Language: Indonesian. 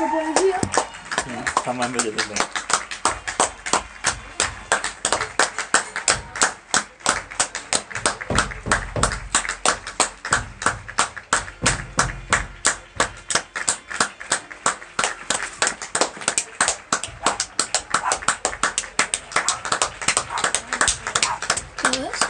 coba aja ya Hmm, sama ambil dulu bang. Terus?